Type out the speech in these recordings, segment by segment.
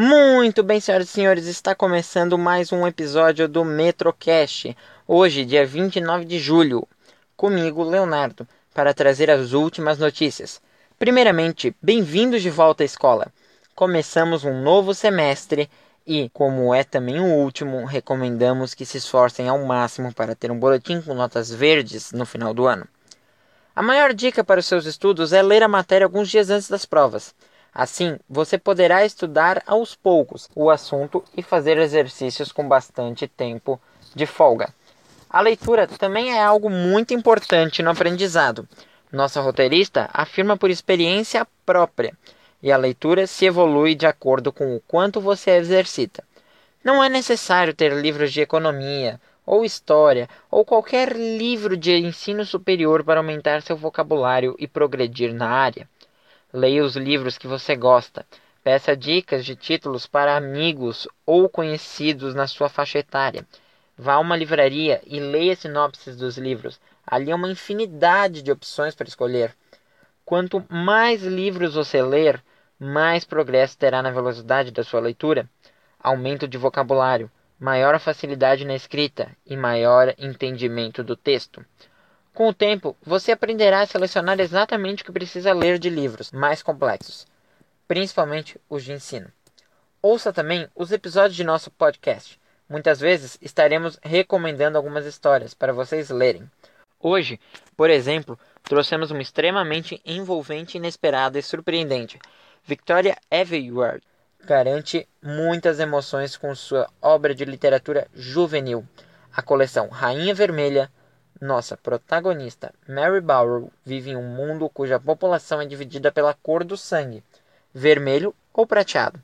Muito bem, senhoras e senhores, está começando mais um episódio do Metrocast. Hoje, dia 29 de julho, comigo, Leonardo, para trazer as últimas notícias. Primeiramente, bem-vindos de volta à escola. Começamos um novo semestre e, como é também o último, recomendamos que se esforcem ao máximo para ter um boletim com notas verdes no final do ano. A maior dica para os seus estudos é ler a matéria alguns dias antes das provas. Assim, você poderá estudar aos poucos o assunto e fazer exercícios com bastante tempo de folga. A leitura também é algo muito importante no aprendizado. Nossa roteirista afirma por experiência própria, e a leitura se evolui de acordo com o quanto você exercita. Não é necessário ter livros de economia, ou história, ou qualquer livro de ensino superior para aumentar seu vocabulário e progredir na área. Leia os livros que você gosta. Peça dicas de títulos para amigos ou conhecidos na sua faixa etária. Vá a uma livraria e leia sinopses dos livros. Ali há uma infinidade de opções para escolher. Quanto mais livros você ler, mais progresso terá na velocidade da sua leitura. Aumento de vocabulário, maior facilidade na escrita e maior entendimento do texto. Com o tempo, você aprenderá a selecionar exatamente o que precisa ler de livros mais complexos, principalmente os de ensino. Ouça também os episódios de nosso podcast. Muitas vezes estaremos recomendando algumas histórias para vocês lerem. Hoje, por exemplo, trouxemos uma extremamente envolvente, inesperada e surpreendente. Victoria Everywhere garante muitas emoções com sua obra de literatura juvenil, a coleção Rainha Vermelha, nossa protagonista, Mary Barrow, vive em um mundo cuja população é dividida pela cor do sangue, vermelho ou prateado.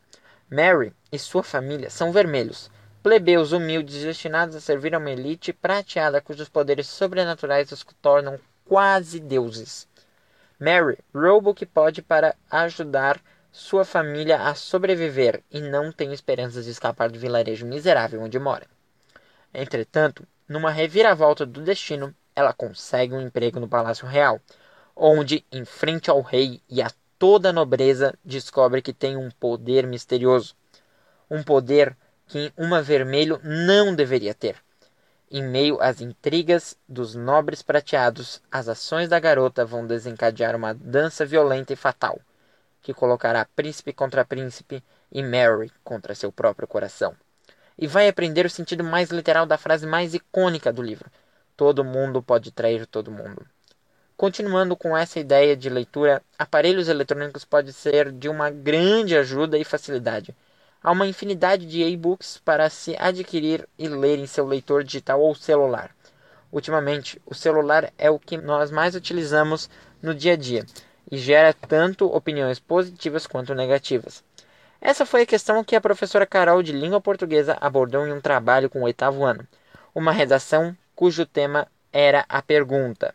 Mary e sua família são vermelhos, plebeus humildes destinados a servir a uma elite prateada cujos poderes sobrenaturais os tornam quase deuses. Mary rouba o que pode para ajudar sua família a sobreviver e não tem esperanças de escapar do vilarejo miserável onde mora. Entretanto, numa reviravolta do destino, ela consegue um emprego no Palácio Real, onde, em frente ao rei e a toda a nobreza, descobre que tem um poder misterioso. Um poder que uma vermelho não deveria ter. Em meio às intrigas dos nobres prateados, as ações da garota vão desencadear uma dança violenta e fatal, que colocará príncipe contra príncipe e Mary contra seu próprio coração e vai aprender o sentido mais literal da frase mais icônica do livro: Todo mundo pode trair todo mundo. Continuando com essa ideia de leitura, aparelhos eletrônicos podem ser de uma grande ajuda e facilidade. Há uma infinidade de e-books para se adquirir e ler em seu leitor digital ou celular. Ultimamente, o celular é o que nós mais utilizamos no dia a dia e gera tanto opiniões positivas quanto negativas. Essa foi a questão que a professora Carol de Língua Portuguesa abordou em um trabalho com o oitavo ano, uma redação cujo tema era a pergunta: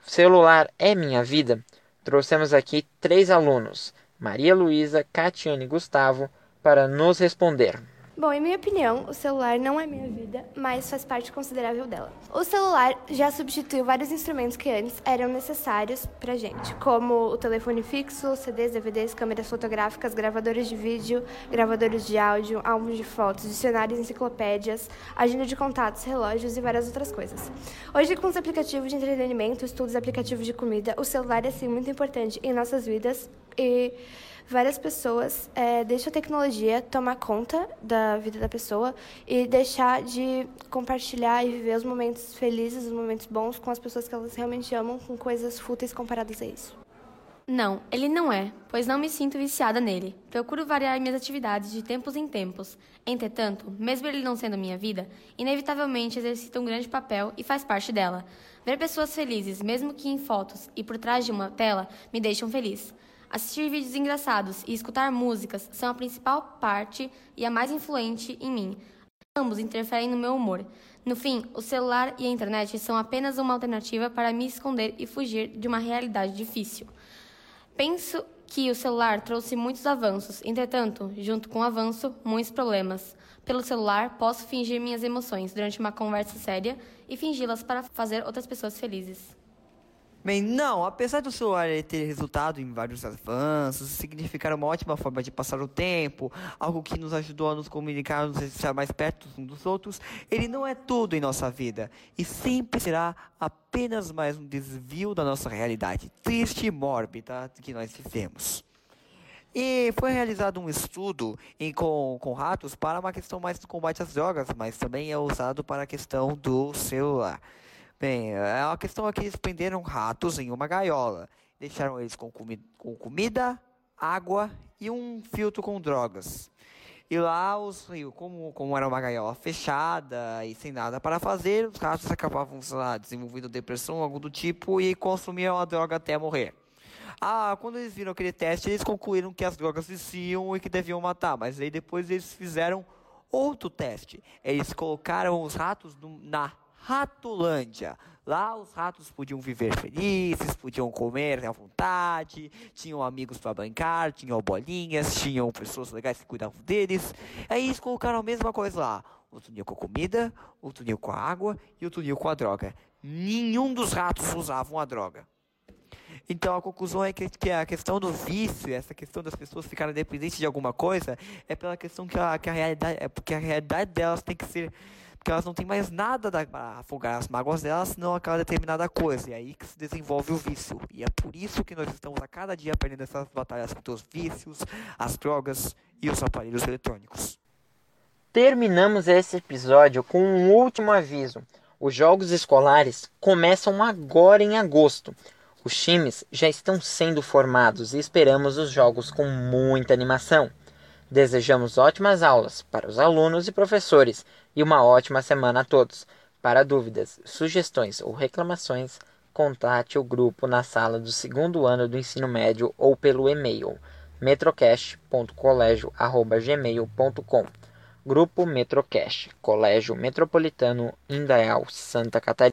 Celular é minha vida? Trouxemos aqui três alunos, Maria Luísa, Catiane e Gustavo, para nos responder. Bom, em minha opinião, o celular não é minha vida, mas faz parte considerável dela. O celular já substituiu vários instrumentos que antes eram necessários pra gente, como o telefone fixo, CDs, DVDs, câmeras fotográficas, gravadores de vídeo, gravadores de áudio, álbuns de fotos, dicionários, enciclopédias, agenda de contatos, relógios e várias outras coisas. Hoje, com os aplicativos de entretenimento, estudos, aplicativos de comida, o celular é sim muito importante em nossas vidas e várias pessoas é, deixam a tecnologia tomar conta da vida da pessoa e deixar de compartilhar e viver os momentos felizes, os momentos bons com as pessoas que elas realmente amam, com coisas fúteis comparadas a isso. Não, ele não é, pois não me sinto viciada nele. Procuro variar minhas atividades de tempos em tempos. Entretanto, mesmo ele não sendo minha vida, inevitavelmente exercita um grande papel e faz parte dela. Ver pessoas felizes, mesmo que em fotos e por trás de uma tela, me deixam feliz. Assistir vídeos engraçados e escutar músicas são a principal parte e a mais influente em mim. Ambos interferem no meu humor. No fim, o celular e a internet são apenas uma alternativa para me esconder e fugir de uma realidade difícil. Penso que o celular trouxe muitos avanços, entretanto, junto com o avanço, muitos problemas. Pelo celular, posso fingir minhas emoções durante uma conversa séria e fingi-las para fazer outras pessoas felizes. Bem, não, apesar do celular ter resultado em vários avanços, significar uma ótima forma de passar o tempo, algo que nos ajudou a nos comunicar, nos estar mais perto uns dos outros, ele não é tudo em nossa vida e sempre será apenas mais um desvio da nossa realidade triste e mórbida que nós vivemos. E foi realizado um estudo em, com, com ratos para uma questão mais do combate às drogas, mas também é usado para a questão do celular. Bem, é a questão é que eles prenderam ratos em uma gaiola. Deixaram eles com, comi com comida, água e um filtro com drogas. E lá, os, como, como era uma gaiola fechada e sem nada para fazer, os ratos acabavam lá, desenvolvendo depressão, algo do tipo, e consumiam a droga até morrer. Ah, quando eles viram aquele teste, eles concluíram que as drogas viciam e que deviam matar. Mas aí depois eles fizeram outro teste. Eles colocaram os ratos no, na Ratolândia. Lá os ratos podiam viver felizes, podiam comer à vontade, tinham amigos para brincar, tinham bolinhas, tinham pessoas legais que cuidavam deles. Aí eles colocaram a mesma coisa lá. O tunil com a comida, o tunil com a água e o tunil com a droga. Nenhum dos ratos usavam a droga. Então a conclusão é que, que, a questão do vício, essa questão das pessoas ficarem dependentes de alguma coisa, é pela questão que a, que a realidade, é porque a realidade delas tem que ser porque elas não têm mais nada para afogar as mágoas delas, senão aquela determinada coisa. E é aí que se desenvolve o vício. E é por isso que nós estamos a cada dia perdendo essas batalhas contra os vícios, as drogas e os aparelhos eletrônicos. Terminamos esse episódio com um último aviso. Os jogos escolares começam agora em agosto. Os times já estão sendo formados e esperamos os jogos com muita animação. Desejamos ótimas aulas para os alunos e professores e uma ótima semana a todos. Para dúvidas, sugestões ou reclamações, contate o grupo na sala do segundo ano do ensino médio ou pelo e-mail metrocast.colégio@gmail.com. Grupo Metrocast, Colégio Metropolitano Indaial, Santa Catarina.